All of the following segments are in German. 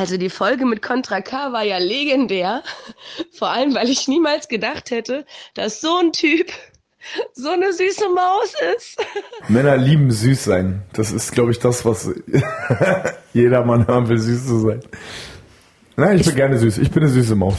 Also die Folge mit Contra K war ja legendär. Vor allem, weil ich niemals gedacht hätte, dass so ein Typ so eine süße Maus ist. Männer lieben süß sein. Das ist, glaube ich, das, was jeder Mann haben will, süß zu sein. Nein, ich bin gerne süß. Ich bin eine süße Maus.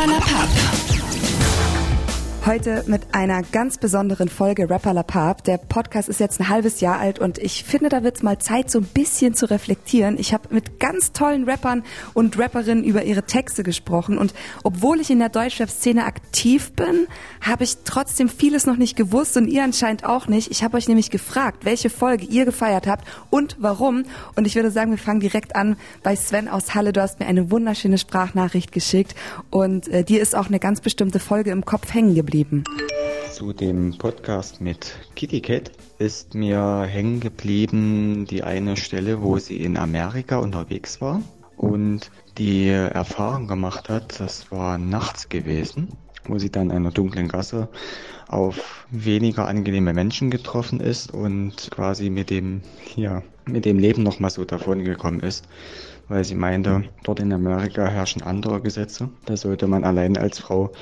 Rapperlapap. Heute mit einer ganz besonderen Folge Rapper La Pap. Der Podcast ist jetzt ein halbes Jahr alt und ich finde, da wird's mal Zeit, so ein bisschen zu reflektieren. Ich habe mit ganz tollen Rappern und Rapperinnen über ihre Texte gesprochen und obwohl ich in der Deutschrap-Szene aktiv bin, habe ich trotzdem vieles noch nicht gewusst und ihr anscheinend auch nicht. Ich habe euch nämlich gefragt, welche Folge ihr gefeiert habt und warum. Und ich würde sagen, wir fangen direkt an bei Sven aus Halle. Du hast mir eine wunderschöne Sprachnachricht geschickt und äh, dir ist auch eine ganz bestimmte Folge im Kopf hängen geblieben geblieben? Zu dem Podcast mit Kitty Cat ist mir hängen geblieben die eine Stelle, wo sie in Amerika unterwegs war und die Erfahrung gemacht hat, das war nachts gewesen, wo sie dann in einer dunklen Gasse auf weniger angenehme Menschen getroffen ist und quasi mit dem, ja, mit dem Leben nochmal so davon gekommen ist weil sie meinte, dort in Amerika herrschen andere Gesetze. Da sollte man allein als Frau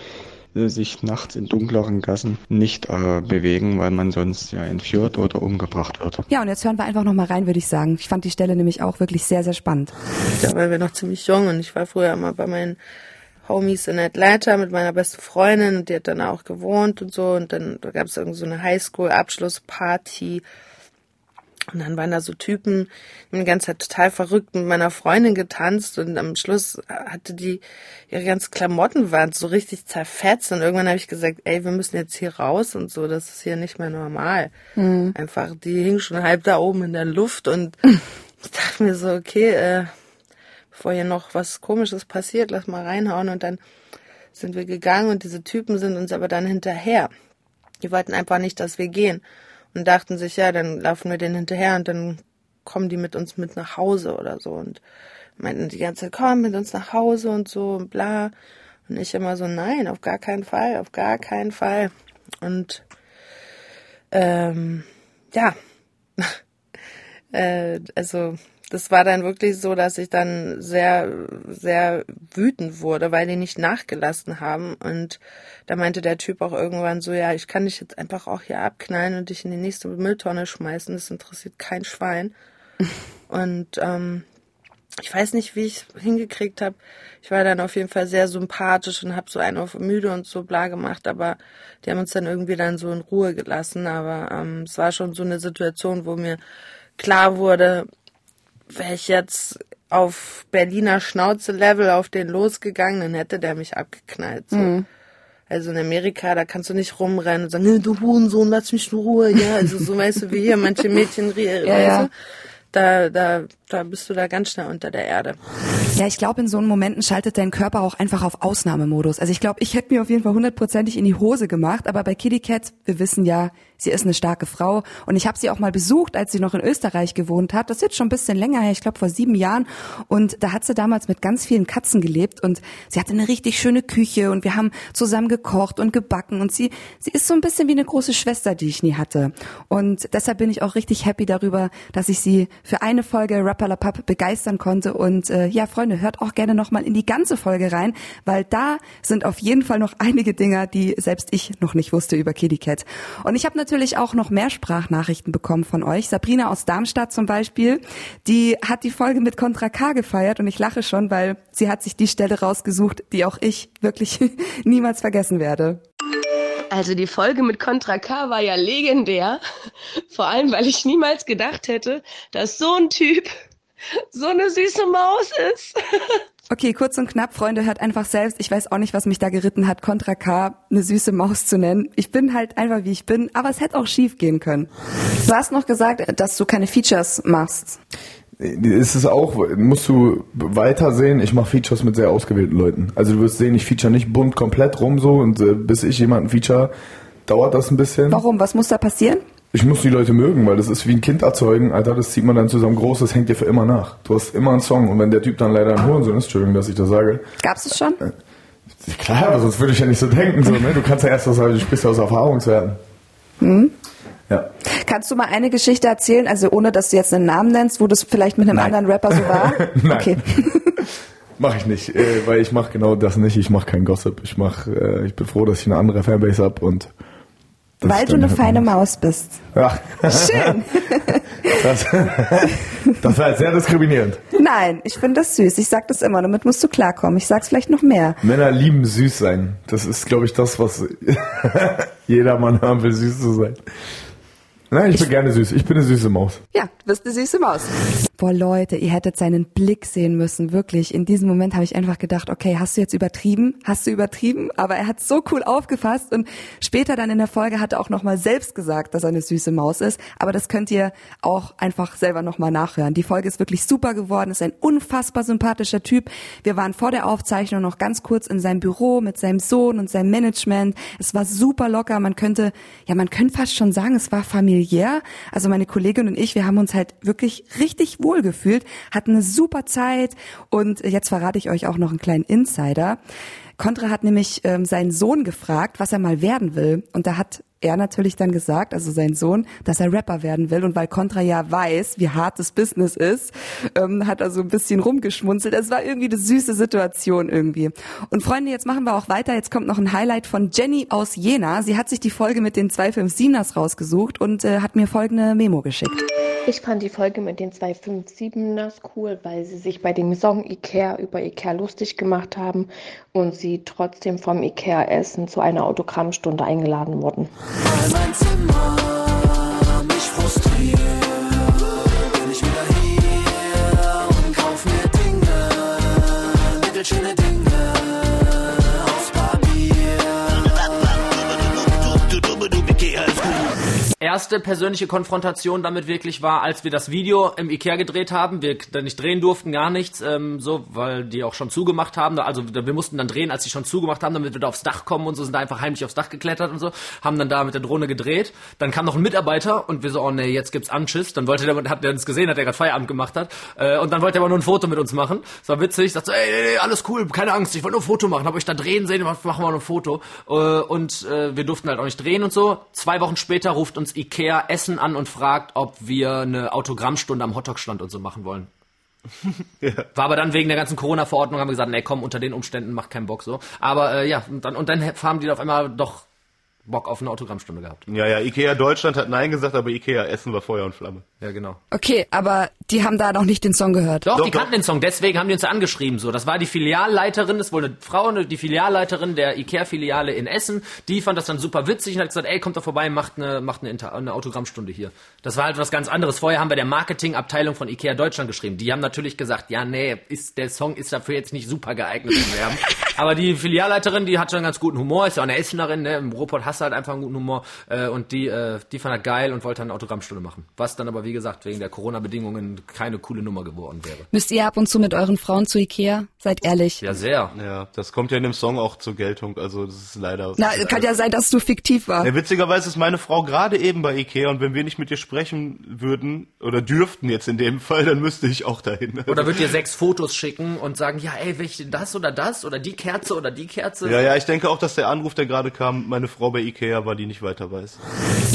sich nachts in dunkleren Gassen nicht äh, bewegen, weil man sonst ja entführt oder umgebracht wird. Ja, und jetzt hören wir einfach noch mal rein, würde ich sagen. Ich fand die Stelle nämlich auch wirklich sehr, sehr spannend. Da waren wir noch ziemlich jung und ich war früher immer bei meinen Homies in Atlanta mit meiner besten Freundin und die hat dann auch gewohnt und so und dann da gab es irgendwie so eine Highschool-Abschlussparty und dann waren da so Typen, die die ganze Zeit total verrückt mit meiner Freundin getanzt und am Schluss hatte die, ihre ganzen Klamotten waren so richtig zerfetzt und irgendwann habe ich gesagt, ey, wir müssen jetzt hier raus und so, das ist hier nicht mehr normal. Mhm. Einfach, die hing schon halb da oben in der Luft und ich dachte mir so, okay, äh, bevor hier noch was komisches passiert, lass mal reinhauen und dann sind wir gegangen und diese Typen sind uns aber dann hinterher. Die wollten einfach nicht, dass wir gehen und dachten sich, ja, dann laufen wir denen hinterher und dann kommen die mit uns mit nach Hause oder so und meinten die ganze Zeit, komm mit uns nach Hause und so und bla. Und ich immer so, nein, auf gar keinen Fall, auf gar keinen Fall. Und ähm, ja, äh, also das war dann wirklich so, dass ich dann sehr, sehr wütend wurde, weil die nicht nachgelassen haben. Und da meinte der Typ auch irgendwann so, ja, ich kann dich jetzt einfach auch hier abknallen und dich in die nächste Mülltonne schmeißen. Das interessiert kein Schwein. und ähm, ich weiß nicht, wie ich hingekriegt habe. Ich war dann auf jeden Fall sehr sympathisch und habe so einen auf müde und so bla gemacht, aber die haben uns dann irgendwie dann so in Ruhe gelassen. Aber ähm, es war schon so eine Situation, wo mir klar wurde, wäre ich jetzt auf Berliner Schnauze-Level auf den losgegangen, dann hätte der mich abgeknallt. So. Mhm. Also in Amerika, da kannst du nicht rumrennen und sagen, du Hurensohn, lass mich in Ruhe. Ja, also so weißt du, wie hier manche Mädchen, ja, ja. da, da, da bist du da ganz schnell unter der Erde. Ja, ich glaube, in so einen Momenten schaltet dein Körper auch einfach auf Ausnahmemodus. Also ich glaube, ich hätte mir auf jeden Fall hundertprozentig in die Hose gemacht, aber bei Kitty Cat, wir wissen ja, Sie ist eine starke Frau und ich habe sie auch mal besucht, als sie noch in Österreich gewohnt hat. Das ist jetzt schon ein bisschen länger her, ich glaube vor sieben Jahren. Und da hat sie damals mit ganz vielen Katzen gelebt und sie hatte eine richtig schöne Küche und wir haben zusammen gekocht und gebacken und sie, sie ist so ein bisschen wie eine große Schwester, die ich nie hatte. Und deshalb bin ich auch richtig happy darüber, dass ich sie für eine Folge Rapper La Pap begeistern konnte. Und äh, ja, Freunde, hört auch gerne nochmal in die ganze Folge rein, weil da sind auf jeden Fall noch einige Dinger, die selbst ich noch nicht wusste über Kitty Cat. Und ich habe natürlich auch noch mehr Sprachnachrichten bekommen von euch. Sabrina aus Darmstadt zum Beispiel, die hat die Folge mit Contra K gefeiert und ich lache schon, weil sie hat sich die Stelle rausgesucht, die auch ich wirklich niemals vergessen werde. Also die Folge mit Contra K war ja legendär. Vor allem, weil ich niemals gedacht hätte, dass so ein Typ so eine süße Maus ist. Okay, kurz und knapp, Freunde, hört einfach selbst. Ich weiß auch nicht, was mich da geritten hat, Contra K eine süße Maus zu nennen. Ich bin halt einfach, wie ich bin, aber es hätte auch schief gehen können. Du hast noch gesagt, dass du keine Features machst. ist es auch, musst du weiter sehen, ich mache Features mit sehr ausgewählten Leuten. Also du wirst sehen, ich feature nicht bunt komplett rum so und äh, bis ich jemanden feature, dauert das ein bisschen. Warum? Was muss da passieren? Ich muss die Leute mögen, weil das ist wie ein Kind erzeugen, Alter, das zieht man dann zusammen groß, das hängt dir für immer nach. Du hast immer einen Song und wenn der Typ dann leider ein Hurensohn ist, Entschuldigung, dass ich das sage. Gab's es schon? Äh, klar, aber sonst würde ich ja nicht so denken, so, ne? Du kannst ja erst was sagen, du sprichst ja aus Erfahrungswerten. Mhm. Ja. Kannst du mal eine Geschichte erzählen, also ohne dass du jetzt einen Namen nennst, wo das vielleicht mit einem Nein. anderen Rapper so war? Nein. Okay. Mach ich nicht, äh, weil ich mache genau das nicht. Ich mache keinen Gossip. Ich mach, äh, ich bin froh, dass ich eine andere Fanbase hab und das Weil du eine halt feine. Maus bist. Ja, Schön. das, das war jetzt sehr diskriminierend. Nein, ich finde das süß. Ich sag das immer, damit musst du klarkommen. Ich sag's vielleicht noch mehr. Männer lieben süß sein. Das ist, glaube ich, das, was jeder Mann haben will, süß zu sein. Nein, ich bin gerne süß. Ich bin eine süße Maus. Ja, du bist eine süße Maus. Boah, Leute, ihr hättet seinen Blick sehen müssen, wirklich. In diesem Moment habe ich einfach gedacht, okay, hast du jetzt übertrieben? Hast du übertrieben? Aber er hat so cool aufgefasst und später dann in der Folge hat er auch nochmal selbst gesagt, dass er eine süße Maus ist. Aber das könnt ihr auch einfach selber nochmal nachhören. Die Folge ist wirklich super geworden, ist ein unfassbar sympathischer Typ. Wir waren vor der Aufzeichnung noch ganz kurz in seinem Büro mit seinem Sohn und seinem Management. Es war super locker. Man könnte, ja, man könnte fast schon sagen, es war familiär. Also meine Kollegin und ich, wir haben uns halt wirklich richtig wohl gefühlt, hatten eine super Zeit und jetzt verrate ich euch auch noch einen kleinen Insider. Contra hat nämlich ähm, seinen Sohn gefragt, was er mal werden will und da hat er natürlich dann gesagt, also sein Sohn, dass er Rapper werden will und weil Contra ja weiß, wie hart das Business ist, ähm, hat er so ein bisschen rumgeschmunzelt. Es war irgendwie eine süße Situation irgendwie. Und Freunde, jetzt machen wir auch weiter. Jetzt kommt noch ein Highlight von Jenny aus Jena. Sie hat sich die Folge mit den 257ers rausgesucht und äh, hat mir folgende Memo geschickt. Ich fand die Folge mit den 257ers cool, weil sie sich bei dem Song Ikea über Ikea lustig gemacht haben und sie trotzdem vom Ikea-Essen zu einer Autogrammstunde eingeladen wurden. Erste persönliche Konfrontation damit wirklich war, als wir das Video im Ikea gedreht haben. Wir nicht drehen durften, gar nichts, ähm, so, weil die auch schon zugemacht haben. Also wir mussten dann drehen, als sie schon zugemacht haben, damit wir da aufs Dach kommen und so, sind da einfach heimlich aufs Dach geklettert und so, haben dann da mit der Drohne gedreht. Dann kam noch ein Mitarbeiter und wir so, oh nee, jetzt gibt's Anschiss. Dann wollte der, hat der uns gesehen, hat der gerade Feierabend gemacht hat. Äh, und dann wollte er aber nur ein Foto mit uns machen. Das war witzig. Sagt so, ey, ey, ey, alles cool, keine Angst, ich wollte nur ein Foto machen. Hab euch da drehen sehen, machen wir mal ein Foto. Äh, und äh, wir durften halt auch nicht drehen und so. Zwei Wochen später ruft uns Ikea Essen an und fragt, ob wir eine Autogrammstunde am Hotdog-Stand und so machen wollen. War aber dann wegen der ganzen Corona-Verordnung, haben wir gesagt, nee, komm, unter den Umständen macht keinen Bock so. Aber äh, ja, und dann, und dann haben die auf einmal doch Bock auf eine Autogrammstunde gehabt. Ja, ja, Ikea Deutschland hat Nein gesagt, aber Ikea Essen war Feuer und Flamme. Ja, genau. Okay, aber die haben da noch nicht den Song gehört. Doch, Doch, die doch. kannten den Song, deswegen haben die uns ja angeschrieben. So, das war die Filialleiterin, das ist wohl eine Frau, eine- die Filialleiterin der Ikea-Filiale in Essen. Die fand das dann super witzig und hat gesagt, ey, kommt doch vorbei, macht eine, macht eine, Inter eine Autogrammstunde hier. Das war halt was ganz anderes. Vorher haben wir der Marketingabteilung von Ikea Deutschland geschrieben. Die haben natürlich gesagt, ja, nee, ist, der Song ist dafür jetzt nicht super geeignet zu werben. Aber die Filialleiterin, die hat schon einen ganz guten Humor, ist ja auch eine Essenerin, ne? Im Ruhrpott hast du halt einfach einen guten Humor. Äh, und die, äh, die fand er geil und wollte dann eine Autogrammstunde machen. Was dann aber, wie gesagt, wegen der Corona-Bedingungen keine coole Nummer geworden wäre. Müsst ihr ab und zu mit euren Frauen zu Ikea? Seid ehrlich. Ja, sehr. Ja, das kommt ja in dem Song auch zur Geltung, also das ist leider... Na, kann ja sein, dass du fiktiv war. Ja, witzigerweise ist meine Frau gerade eben bei Ikea und wenn wir nicht mit ihr sprechen würden oder dürften jetzt in dem Fall, dann müsste ich auch dahin. Oder wird dir sechs Fotos schicken und sagen, ja, ey, welche, das oder das oder die Kerze oder die Kerze. ja, ja, ich denke auch, dass der Anruf, der gerade kam, meine Frau bei Ikea war, die nicht weiter weiß.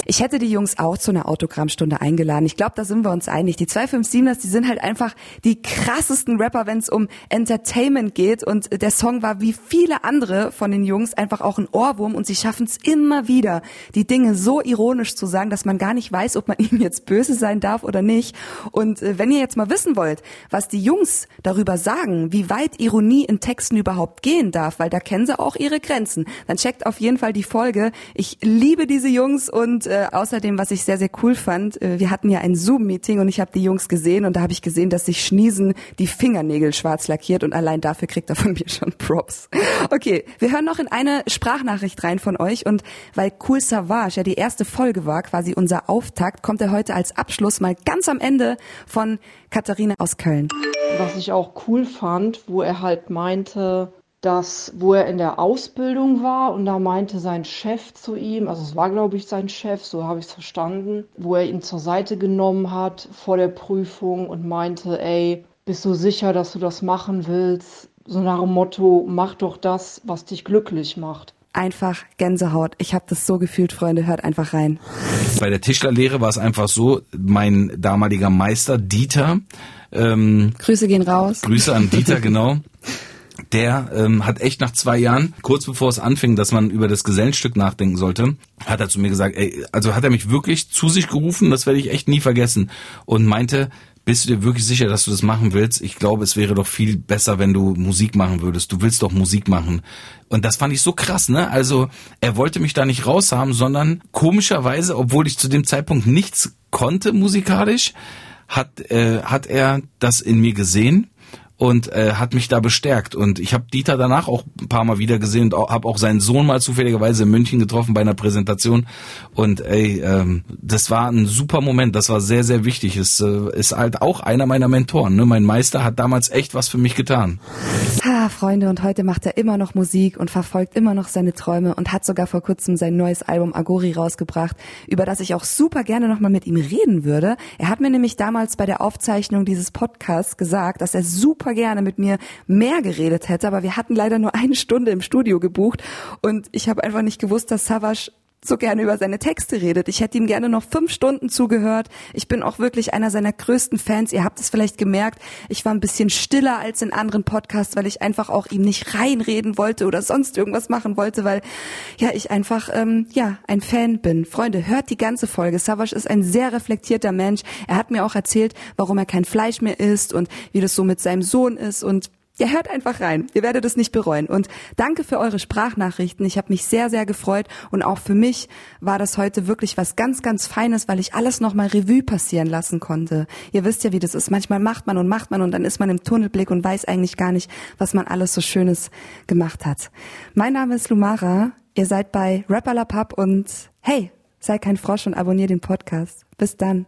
Ich hätte die Jungs auch zu einer Autogrammstunde eingeladen. Ich glaube, da sind wir uns einig. Die 257ers, die sind halt einfach die krassesten Rapper, wenn es um Entertainment geht. Und der Song war wie viele andere von den Jungs einfach auch ein Ohrwurm. Und sie schaffen es immer wieder, die Dinge so ironisch zu sagen, dass man gar nicht weiß, ob man ihnen jetzt böse sein darf oder nicht. Und äh, wenn ihr jetzt mal wissen wollt, was die Jungs darüber sagen, wie weit Ironie in Texten überhaupt gehen darf, weil da kennen sie auch ihre Grenzen, dann checkt auf jeden Fall die Folge. Ich liebe diese Jungs und äh, außerdem, was ich sehr, sehr cool fand, äh, wir hatten ja ein ein Zoom-Meeting und ich habe die Jungs gesehen und da habe ich gesehen, dass sich Schniesen die Fingernägel schwarz lackiert und allein dafür kriegt er von mir schon Props. Okay, wir hören noch in eine Sprachnachricht rein von euch und weil Cool Savage ja die erste Folge war, quasi unser Auftakt, kommt er heute als Abschluss mal ganz am Ende von Katharina aus Köln. Was ich auch cool fand, wo er halt meinte, dass, wo er in der Ausbildung war und da meinte sein Chef zu ihm, also es war glaube ich sein Chef, so habe ich es verstanden, wo er ihn zur Seite genommen hat vor der Prüfung und meinte, ey, bist du sicher, dass du das machen willst? So nach dem Motto, mach doch das, was dich glücklich macht. Einfach Gänsehaut. Ich habe das so gefühlt, Freunde, hört einfach rein. Bei der Tischlerlehre war es einfach so, mein damaliger Meister Dieter, ähm, Grüße gehen raus. Grüße an Dieter, genau. Der ähm, hat echt nach zwei Jahren, kurz bevor es anfing, dass man über das Gesellenstück nachdenken sollte, hat er zu mir gesagt, ey, also hat er mich wirklich zu sich gerufen, das werde ich echt nie vergessen, und meinte, bist du dir wirklich sicher, dass du das machen willst? Ich glaube, es wäre doch viel besser, wenn du Musik machen würdest. Du willst doch Musik machen. Und das fand ich so krass, ne? Also, er wollte mich da nicht raushaben, sondern komischerweise, obwohl ich zu dem Zeitpunkt nichts konnte musikalisch, hat, äh, hat er das in mir gesehen und äh, hat mich da bestärkt. Und ich habe Dieter danach auch ein paar Mal wieder gesehen und habe auch seinen Sohn mal zufälligerweise in München getroffen bei einer Präsentation. Und ey, ähm, das war ein super Moment, das war sehr, sehr wichtig. Es äh, ist halt auch einer meiner Mentoren. Ne? Mein Meister hat damals echt was für mich getan. Ah, Freunde, und heute macht er immer noch Musik und verfolgt immer noch seine Träume und hat sogar vor kurzem sein neues Album Agori rausgebracht, über das ich auch super gerne nochmal mit ihm reden würde. Er hat mir nämlich damals bei der Aufzeichnung dieses Podcasts gesagt, dass er super gerne mit mir mehr geredet hätte, aber wir hatten leider nur eine Stunde im Studio gebucht und ich habe einfach nicht gewusst, dass Savage so gerne über seine Texte redet. Ich hätte ihm gerne noch fünf Stunden zugehört. Ich bin auch wirklich einer seiner größten Fans. Ihr habt es vielleicht gemerkt. Ich war ein bisschen stiller als in anderen Podcasts, weil ich einfach auch ihm nicht reinreden wollte oder sonst irgendwas machen wollte, weil ja ich einfach ähm, ja ein Fan bin. Freunde, hört die ganze Folge. Savage ist ein sehr reflektierter Mensch. Er hat mir auch erzählt, warum er kein Fleisch mehr isst und wie das so mit seinem Sohn ist und ja, hört einfach rein. Ihr werdet es nicht bereuen. Und danke für eure Sprachnachrichten. Ich habe mich sehr, sehr gefreut. Und auch für mich war das heute wirklich was ganz, ganz Feines, weil ich alles nochmal Revue passieren lassen konnte. Ihr wisst ja, wie das ist. Manchmal macht man und macht man und dann ist man im Tunnelblick und weiß eigentlich gar nicht, was man alles so Schönes gemacht hat. Mein Name ist Lumara. Ihr seid bei Rapperlapap und hey, sei kein Frosch und abonniert den Podcast. Bis dann.